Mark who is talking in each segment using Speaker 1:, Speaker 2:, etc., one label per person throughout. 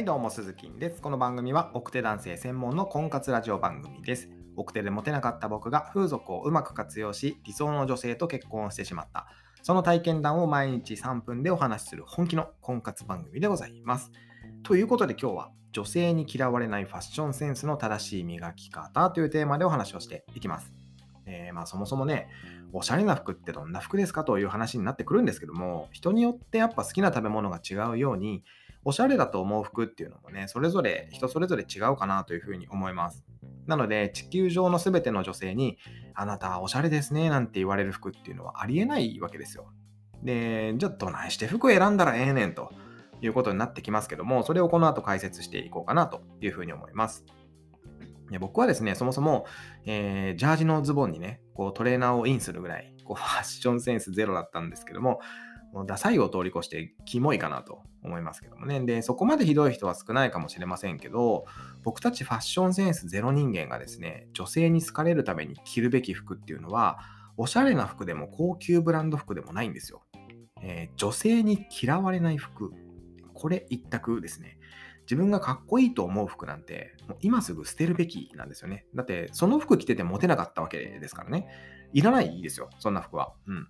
Speaker 1: はいどうも鈴木です。この番組は奥手男性専門の婚活ラジオ番組です。奥手でモテなかった僕が風俗をうまく活用し理想の女性と結婚してしまったその体験談を毎日3分でお話しする本気の婚活番組でございます。ということで今日は女性に嫌われないファッションセンスの正しい磨き方というテーマでお話をしていきます。えーまあそもそもね、おしゃれな服ってどんな服ですかという話になってくるんですけども、人によってやっぱ好きな食べ物が違うように、おしゃれだと思う服っていうのもね、それぞれ人それぞれ違うかなというふうに思います。なので、地球上のすべての女性に、あなたおしゃれですねなんて言われる服っていうのはありえないわけですよ。で、じゃあどないして服選んだらええねんということになってきますけども、それをこの後解説していこうかなというふうに思います。で僕はですね、そもそも、えージャージのズボンにね、こうトレーナーをインするぐらい、こうファッションセンスゼロだったんですけども、もうダサいを通り越してキモいかなと思いますけどもね。で、そこまでひどい人は少ないかもしれませんけど、僕たちファッションセンスゼロ人間がですね、女性に好かれるために着るべき服っていうのは、おしゃれな服でも高級ブランド服でもないんですよ。えー女性に嫌われない服。これ一択ですね。自分がかっこいいと思う服なんて、もう今すぐ捨てるべきなんですよね。だって、その服着ててモテなかったわけですからね。いらないですよ、そんな服は。うん。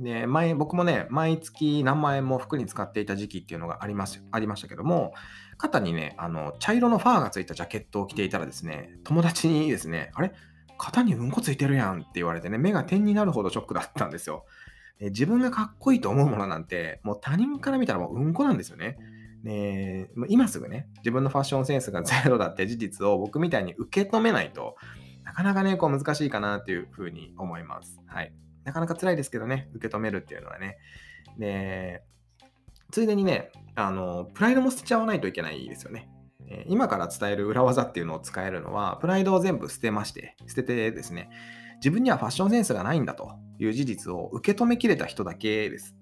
Speaker 1: で、前、僕もね、毎月何万円も服に使っていた時期っていうのがありますありましたけども、肩にね、あの、茶色のファーがついたジャケットを着ていたらですね、友達にですね、あれ？肩にうんこついてるやんって言われてね、目が点になるほどショックだったんですよ。自分がかっこいいと思うものなんて、もう他人から見たらもううんこなんですよね。でもう今すぐね、自分のファッションセンスがゼロだって事実を僕みたいに受け止めないとなかなかね、こう難しいかなっていうふうに思います。はい。なかなか辛いですけどね、受け止めるっていうのはね。で、ついでにね、あの、プライドも捨てちゃわないといけないですよね。え今から伝える裏技っていうのを使えるのは、プライドを全部捨てまして、捨ててですね、自分にはファッションセンスがないんだという事実を受け止めきれた人だけです。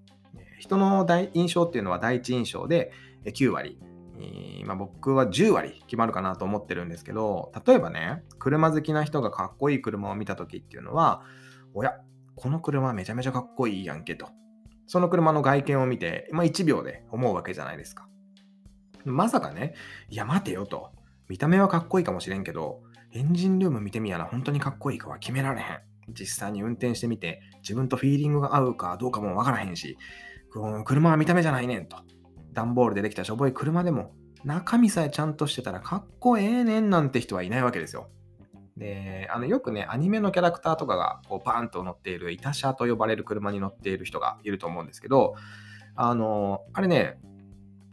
Speaker 1: 人の印象っていうのは第一印象で9割、えま、僕は10割決まるかなと思ってるんですけど、例えばね、車好きな人がかっこいい車を見た時っていうのは、おや、この車めちゃめちゃかっこいいやんけと。その車の外見を見て、まあ、1秒で思うわけじゃないですか。まさかね、いや待てよと。見た目はかっこいいかもしれんけど、エンジンルーム見てみやな、本当にかっこいいかは決められへん。実際に運転してみて、自分とフィーリングが合うかどうかもわからへんし、車は見た目じゃないねんと。段ボールでできたしょぼい車でも、中身さえちゃんとしてたらかっこええねんなんて人はいないわけですよ。で、あのよくね、アニメのキャラクターとかがこうバーンと乗っている、イタシャと呼ばれる車に乗っている人がいると思うんですけど、あの、あれね、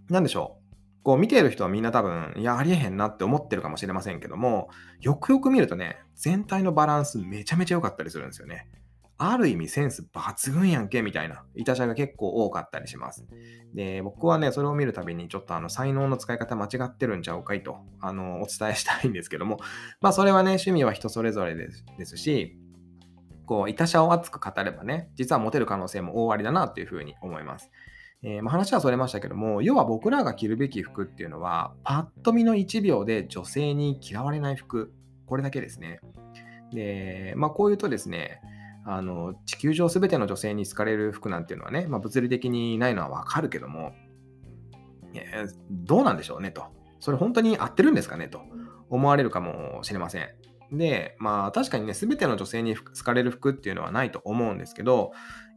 Speaker 1: 何でしょう。こう見ている人はみんな多分、いや、ありえへんなって思ってるかもしれませんけども、よくよく見るとね、全体のバランスめちゃめちゃ良かったりするんですよね。ある意味センス抜群やんけみたいな、いたしゃが結構多かったりします。で、僕はね、それを見るたびにちょっとあの才能の使い方間違ってるんちゃうかいと、あの、お伝えしたいんですけども、まあそれはね、趣味は人それぞれですですし、こう、いたしゃを熱く語ればね、実はモテる可能性も大ありだなっていうふうに思います。えーまあ、話はそれましたけども、要は僕らが着るべき服っていうのは、パッと見の1秒で女性に嫌われない服、これだけですね。で、まあ、こういうとですね、あの地球上すべての女性に好かれる服なんていうのはね、まあ、物理的にないのはわかるけども、どうなんでしょうねと。それ本当に合ってるんですかねと思われるかもしれません。で、まあ確かにね、すべての女性に好かれる服っていうのはないと思うんですけど、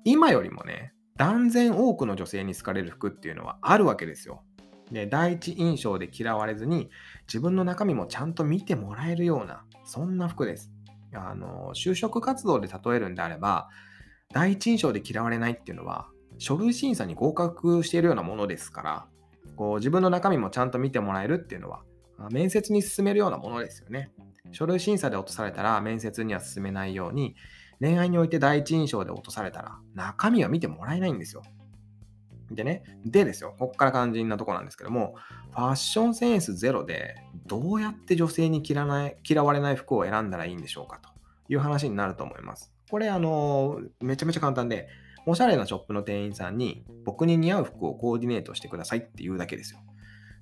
Speaker 1: 今よりもね、断然多くの女性に好かれる服っていうのはあるわけですよ。で、第一印象で嫌われずに、自分の中身もちゃんと見てもらえるような、そんな服です。あの、就職活動で例えるんであれば、第一印象で嫌われないっていうのは、書類審査に合格しているようなものですから、こう自分の中身もちゃんと見てもらえるっていうのは、面接に進めるようなものですよね。書類審査で落とされたら面接には進めないように、恋愛において第一印象で落とされたら中身は見てもらえないんですよ。でね、でですよ、ここから肝心なとこなんですけども、ファッションセンスゼロでどうやって女性に嫌ない嫌われない服を選んだらいいんでしょうかという話になると思います。これ、あの、めちゃめちゃ簡単で、おしゃれなショップの店員さんに僕に似合う服をコーディネートしてくださいって言うだけですよ。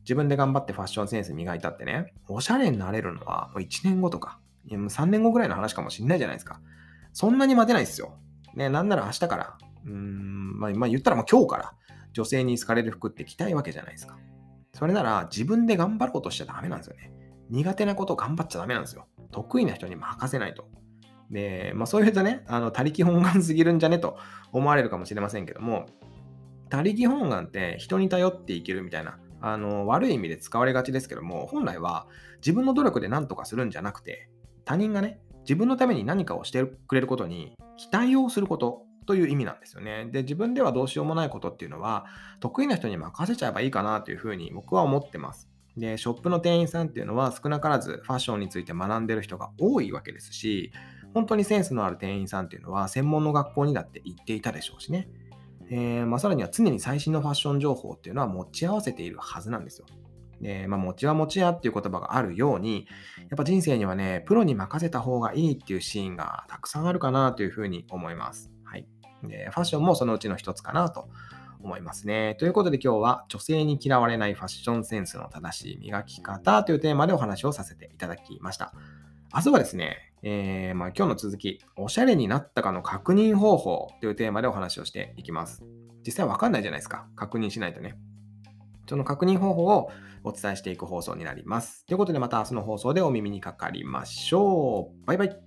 Speaker 1: 自分で頑張ってファッションセンス磨いたってね、おしゃれになれるのはもう1年後とか、いやもう3年後ぐらいの話かもしんないじゃないですか。そんなに待てないですよ。ね、なんなら明日から、うん、まあ、まあ、言ったらもう今日から女性に好かれる服って着たいわけじゃないですか。それなら自分で頑張ろうとしちゃダメなんですよね。苦手なこと頑張っちゃダメなんですよ。得意な人に任せないと。で、まあそういうとね、あの、他力本願すぎるんじゃねと思われるかもしれませんけども、他力本願って人に頼っていけるみたいな、あの、悪い意味で使われがちですけども、本来は自分の努力で何とかするんじゃなくて、他人がね、自分のために何かをしてくれることに期待をすることという意味なんですよね。で、自分ではどうしようもないことっていうのは、得意な人に任せちゃえばいいかなというふうに僕は思ってます。で、ショップの店員さんっていうのは少なからずファッションについて学んでる人が多いわけですし、本当にセンスのある店員さんっていうのは専門の学校にだって行っていたでしょうしね。えーまあ、さらには常に最新のファッション情報っていうのは持ち合わせているはずなんですよ。で、まあ、持ちは持ちやっていう言葉があるように、やっぱ人生にはね、プロに任せた方がいいっていうシーンがたくさんあるかなというふうに思います。はい。で、ファッションもそのうちの一つかなと思いますね。ということで今日は女性に嫌われないファッションセンスの正しい磨き方というテーマでお話をさせていただきました。明日はですね、えー、まあ、今日の続き、おしゃれになったかの確認方法というテーマでお話をしていきます。実際わかんないじゃないですか。確認しないとね。その確認方法をお伝えしていく放送になります。ということでまた明日の放送でお耳にかかりましょう。バイバイ。